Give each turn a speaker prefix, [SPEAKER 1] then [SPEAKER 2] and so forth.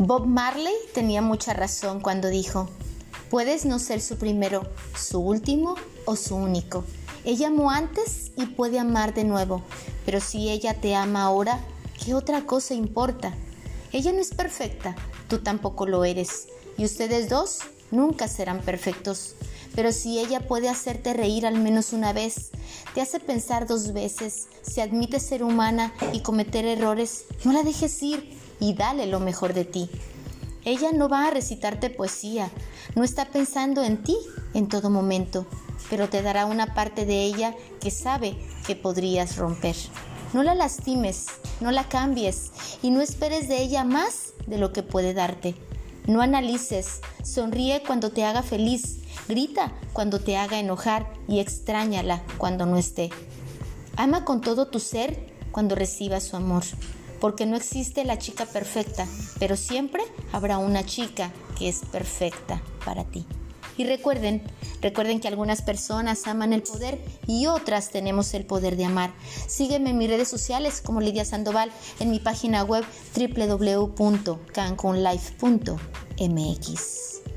[SPEAKER 1] Bob Marley tenía mucha razón cuando dijo, puedes no ser su primero, su último o su único. Ella amó antes y puede amar de nuevo, pero si ella te ama ahora, ¿qué otra cosa importa? Ella no es perfecta, tú tampoco lo eres, y ustedes dos nunca serán perfectos. Pero si ella puede hacerte reír al menos una vez, te hace pensar dos veces, se admite ser humana y cometer errores, no la dejes ir y dale lo mejor de ti. Ella no va a recitarte poesía, no está pensando en ti en todo momento, pero te dará una parte de ella que sabe que podrías romper. No la lastimes, no la cambies y no esperes de ella más de lo que puede darte. No analices, sonríe cuando te haga feliz, grita cuando te haga enojar y extrañala cuando no esté. Ama con todo tu ser cuando recibas su amor porque no existe la chica perfecta, pero siempre habrá una chica que es perfecta para ti. Y recuerden, recuerden que algunas personas aman el poder y otras tenemos el poder de amar. Sígueme en mis redes sociales como Lidia Sandoval, en mi página web www.cancunlife.mx.